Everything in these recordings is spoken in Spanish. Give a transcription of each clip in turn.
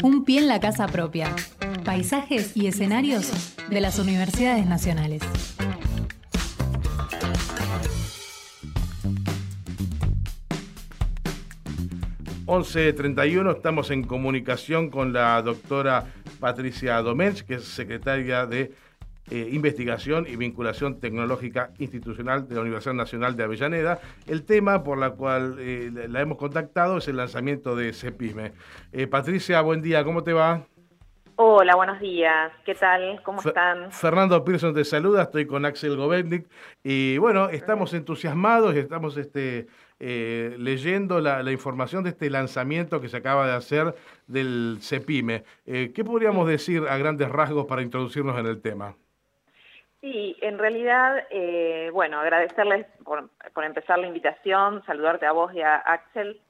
Un pie en la casa propia. Paisajes y escenarios de las universidades nacionales. ...11.31, estamos en comunicación con la doctora Patricia Domench, que es secretaria de eh, investigación y Vinculación Tecnológica Institucional de la Universidad Nacional de Avellaneda. El tema por la cual eh, la hemos contactado es el lanzamiento de CEPIME. Eh, Patricia, buen día, ¿cómo te va? Hola, buenos días. ¿Qué tal? ¿Cómo están? Fernando Pearson te saluda, estoy con Axel Govendik y bueno, estamos entusiasmados y estamos este, leyendo la, la, información de este lanzamiento que se acaba de hacer del CEPIME. ¿Qué podríamos decir a grandes rasgos para introducirnos en el tema? Sí, en realidad, eh, bueno, agradecerles por, empezar la invitación, saludarte a vos y a Axel.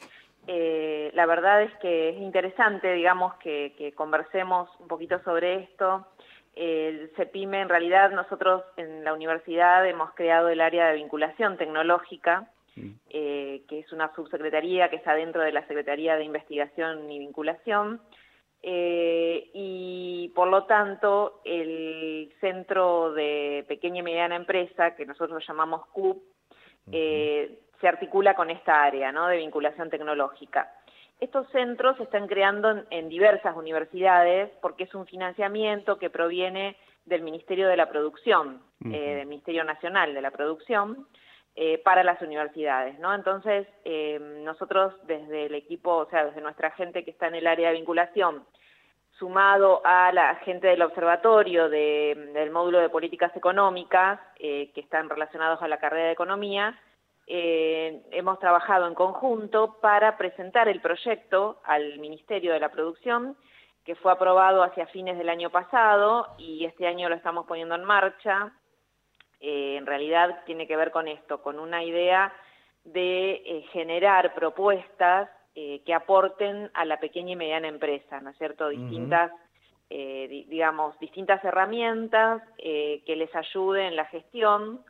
Eh, la verdad es que es interesante, digamos, que, conversemos un poquito sobre esto. El CEPIME, en realidad, nosotros en la universidad hemos creado el área de vinculación tecnológica, eh, que es una subsecretaría que está dentro de la Secretaría de Investigación y Vinculación. Eh, y por lo tanto el Centro de Pequeña y Mediana Empresa, que nosotros llamamos CUP, eh, se articula con esta área ¿no? de vinculación tecnológica. Estos centros se están creando en, diversas universidades porque es un financiamiento que proviene del Ministerio de la Producción, eh, del Ministerio Nacional de la Producción, eh, para las universidades, ¿no? Entonces, eh, nosotros desde el equipo, o sea, desde nuestra gente que está en el área de vinculación, sumado a la gente del observatorio del módulo de políticas económicas, eh, que están relacionados a la carrera de economía, hemos trabajado en conjunto para presentar el proyecto al Ministerio de la Producción, que fue aprobado hacia fines del año pasado y este año lo estamos poniendo en marcha eh, en realidad tiene que ver con esto, con una idea de eh, generar propuestas eh, que aporten a la pequeña y mediana empresa, ¿no es cierto? Distintas, digamos, distintas herramientas que les ayuden en la gestión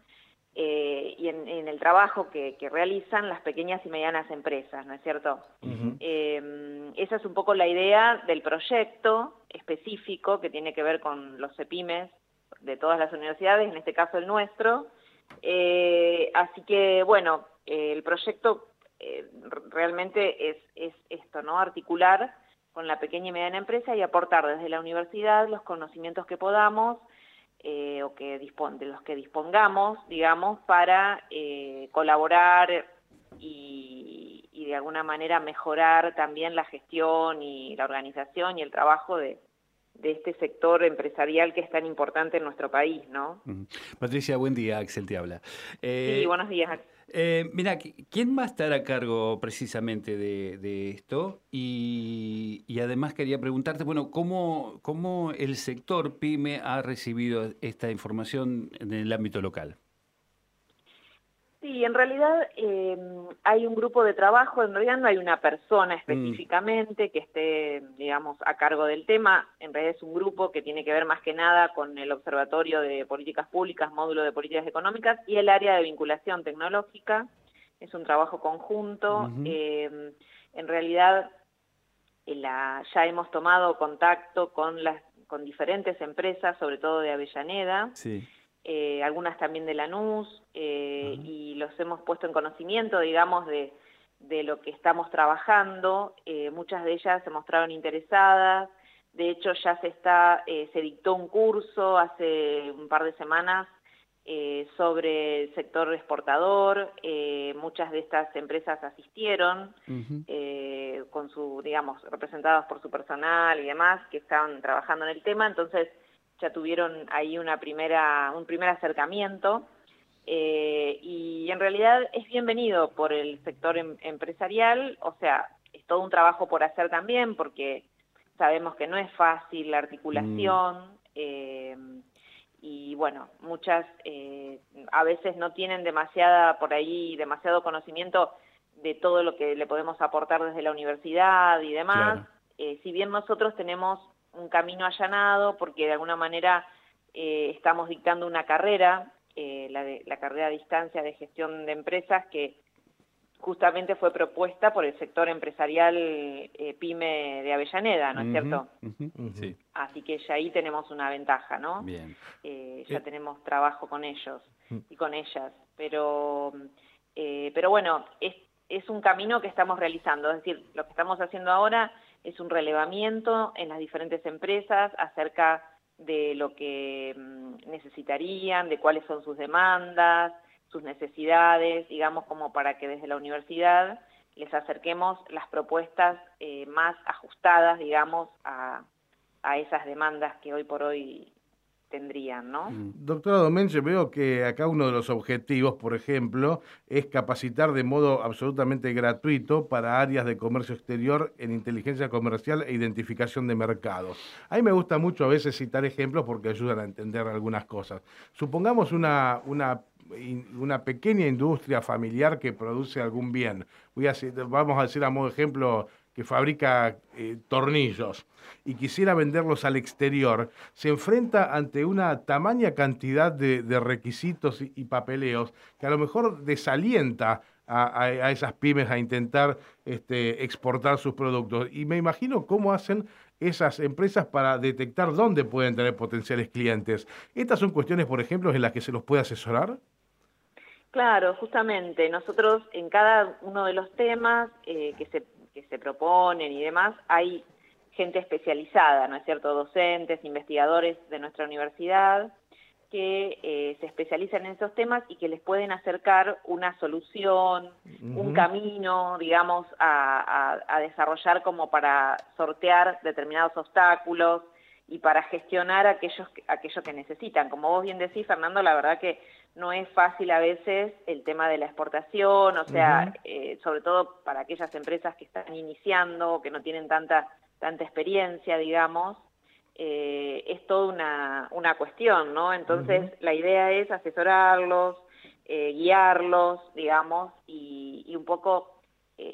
y en, el trabajo que, realizan las pequeñas y medianas empresas, ¿no es cierto? esa es un poco la idea del proyecto específico que tiene que ver con los EPIMES de todas las universidades, en este caso el nuestro. Eh, así que, bueno, el proyecto eh, realmente es, es esto, ¿no? Articular con la pequeña y mediana empresa y aportar desde la universidad los conocimientos que podamos eh, o que de los que dispongamos, digamos, para colaborar y, y de alguna manera mejorar también la gestión y la organización y el trabajo de, de este sector empresarial que es tan importante en nuestro país, ¿no? Patricia, buen día, Axel te habla. Eh, sí, buenos días. Eh, mira, ¿quién va a estar a cargo precisamente de, esto? Y, además quería preguntarte, bueno, ¿cómo, ¿cómo el sector PYME ha recibido esta información en el ámbito local? Sí, en realidad eh, hay un grupo de trabajo, en realidad no hay una persona mm. específicamente que esté, digamos, a cargo del tema, en realidad es un grupo que tiene que ver más que nada con el Observatorio de Políticas Públicas, Módulo de Políticas Económicas y el área de vinculación tecnológica, es un trabajo conjunto, eh, en realidad eh, ya hemos tomado contacto con, las, con diferentes empresas, sobre todo de Avellaneda, sí. Eh, algunas también de Lanús, eh, y los hemos puesto en conocimiento, digamos, de, de lo que estamos trabajando. Eh, muchas de ellas se mostraron interesadas. De hecho, ya se está, se dictó un curso hace un par de semanas sobre el sector exportador. muchas de estas empresas asistieron, con su, digamos, representadas por su personal y demás, que estaban trabajando en el tema. Entonces, ya tuvieron ahí una primera, un primer acercamiento eh, y en realidad es bienvenido por el sector em, empresarial, o sea, es todo un trabajo por hacer también porque sabemos que no es fácil la articulación mm. eh, y bueno, muchas eh, a veces no tienen demasiada por ahí, demasiado conocimiento de todo lo que le podemos aportar desde la universidad y demás. si bien nosotros tenemos un camino allanado porque de alguna manera eh, estamos dictando una carrera, eh, la, de, la carrera a distancia de gestión de empresas que justamente fue propuesta por el sector empresarial eh, PYME de Avellaneda, ¿no es cierto? sí. Así que ya ahí tenemos una ventaja, ¿no? Bien. Eh, ya tenemos trabajo con ellos y con ellas, pero, pero bueno, es, es un camino que estamos realizando, es decir, lo que estamos haciendo ahora es un relevamiento en las diferentes empresas acerca de lo que mm, necesitarían, de cuáles son sus demandas, sus necesidades, digamos, como para que desde la universidad les acerquemos las propuestas eh, más ajustadas, digamos, a, a esas demandas que hoy por hoy tendrían, ¿no? Mm. Doctora Domenche, veo que acá uno de los objetivos, por ejemplo, es capacitar de modo absolutamente gratuito para áreas de comercio exterior en inteligencia comercial e identificación de mercados. A mí me gusta mucho a veces citar ejemplos porque ayudan a entender algunas cosas. Supongamos una, una pequeña industria familiar que produce algún bien. Voy a, vamos a decir a modo de ejemplo que fabrica eh, tornillos y quisiera venderlos al exterior, se enfrenta ante una tamaña cantidad de, requisitos y, papeleos que a lo mejor desalienta a, esas pymes a intentar este, exportar sus productos. Y me imagino cómo hacen esas empresas para detectar dónde pueden tener potenciales clientes. ¿Estas son cuestiones, por ejemplo, en las que se los puede asesorar? Claro, justamente. Nosotros en cada uno de los temas eh, que, se, que se proponen y demás, hay gente especializada, ¿no es cierto? Docentes, investigadores de nuestra universidad que eh, se especializan en esos temas y que les pueden acercar una solución, un camino, digamos, a, desarrollar como para sortear determinados obstáculos y para gestionar aquellos, aquello que necesitan. Como vos bien decís, Fernando, la verdad que no es fácil a veces el tema de la exportación, o sea, eh, sobre todo para aquellas empresas que están iniciando, que no tienen tanta tanta experiencia, digamos, eh, es toda una, una cuestión, ¿no? Entonces, la idea es asesorarlos, eh, guiarlos, digamos, y, y un poco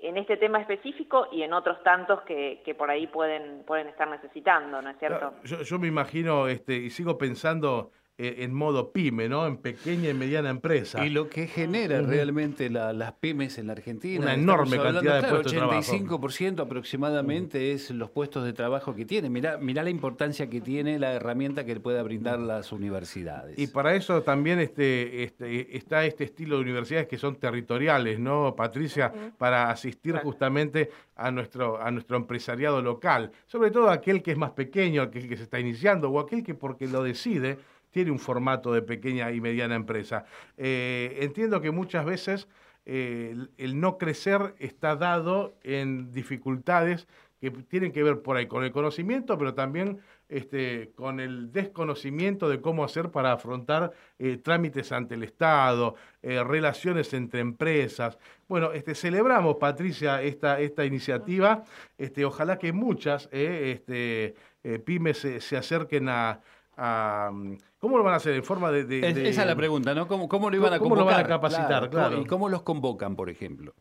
en este tema específico y en otros tantos que, que, por ahí pueden, pueden estar necesitando, ¿no es cierto? Yo, yo me imagino, este, y sigo pensando eh, en modo pyme, ¿no? En pequeña y mediana empresa. Y lo que genera realmente las pymes en la Argentina. Una enorme cantidad de puestos de trabajo. 85% aproximadamente es los puestos de trabajo que tiene. Mirá, mirá la importancia que tiene la herramienta que le puede brindar las universidades. Y para eso también este, este, está este estilo de universidades que son territoriales, ¿no, Patricia? Para asistir justamente a nuestro, a nuestro empresariado local. Sobre todo aquel que es más pequeño, aquel que se está iniciando o aquel que porque lo decide tiene un formato de pequeña y mediana empresa. Eh, entiendo que muchas veces eh, el, no crecer está dado en dificultades que tienen que ver por ahí con el conocimiento, pero también este, con el desconocimiento de cómo hacer para afrontar eh, trámites ante el Estado, relaciones entre empresas. Bueno, este, celebramos, Patricia, esta, esta iniciativa. Este, ojalá que muchas este, pymes se acerquen a, ¿Cómo lo van a hacer? ¿En forma de...? Esa es la pregunta, ¿no? ¿Cómo, cómo lo iban a convocar? ¿Cómo lo van a capacitar? Claro. ¿Y cómo los convocan, por ejemplo?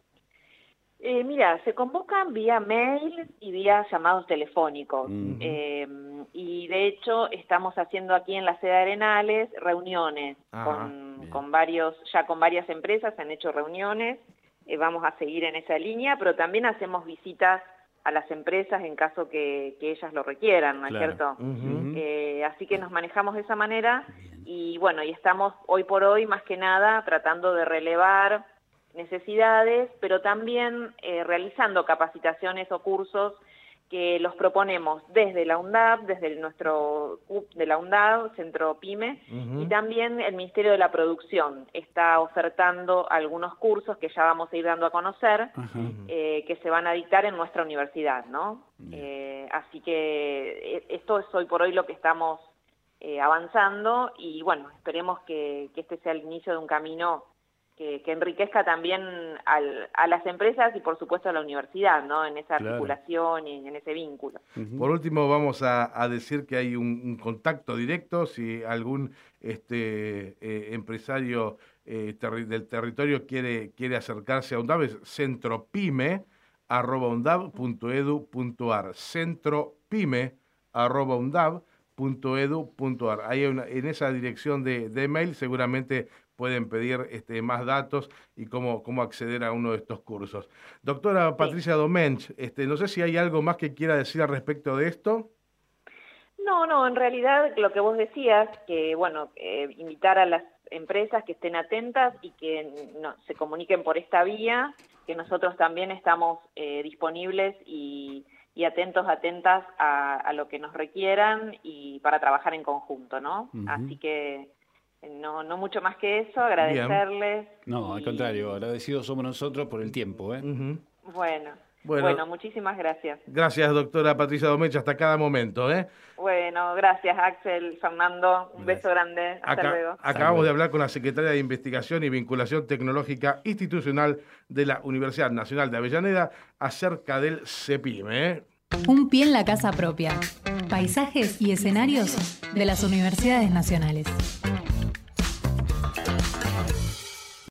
Eh, mira, se convocan vía mail y vía llamados telefónicos. Eh, y de hecho estamos haciendo aquí en la sede de Arenales reuniones con, con, varios, ya con varias empresas se han hecho reuniones. Eh, vamos a seguir en esa línea, pero también hacemos visitas a las empresas en caso que, ellas lo requieran, ¿no es cierto? Eh, así que nos manejamos de esa manera y bueno, y estamos hoy por hoy más que nada tratando de relevar necesidades, pero también eh, realizando capacitaciones o cursos que los proponemos desde la UNDAP, desde nuestro CUP de la UNDAP, Centro PYME, y también el Ministerio de la Producción está ofertando algunos cursos que ya vamos a ir dando a conocer, eh, que se van a dictar en nuestra universidad, ¿no? Eh, así que eh, esto es hoy por hoy lo que estamos avanzando y bueno, esperemos que, que este sea el inicio de un camino que, enriquezca también a las empresas y por supuesto a la universidad, ¿no? En esa articulación y en ese vínculo. Por último, vamos a, decir que hay un, contacto directo si algún este, eh, empresario eh, del territorio quiere, quiere acercarse a UNDAV, es centropime arroba centropime arroba Ahí en esa dirección de, de mail seguramente pueden pedir este, más datos y cómo, cómo acceder a uno de estos cursos. Doctora Patricia Domench, este, no sé si hay algo más que quiera decir al respecto de esto. No, no, en realidad lo que vos decías, que bueno, eh, invitar a las empresas que estén atentas y que no, se comuniquen por esta vía, que nosotros también estamos eh, disponibles y, atentos, atentas a, lo que nos requieran y para trabajar en conjunto, ¿no? Así que no, no mucho más que eso, agradecerles. No, al contrario, agradecidos somos nosotros por el tiempo. ¿eh? Bueno. Bueno, muchísimas gracias. Gracias, doctora Patricia Domecha, hasta cada momento. ¿eh? Bueno, gracias, Axel, Fernando. Un beso grande. Hasta luego. Acabamos de hablar con la secretaria de Investigación y Vinculación Tecnológica Institucional de la Universidad Nacional de Avellaneda acerca del CEPIME. ¿eh? Un pie en la casa propia. Paisajes y escenarios de las universidades nacionales.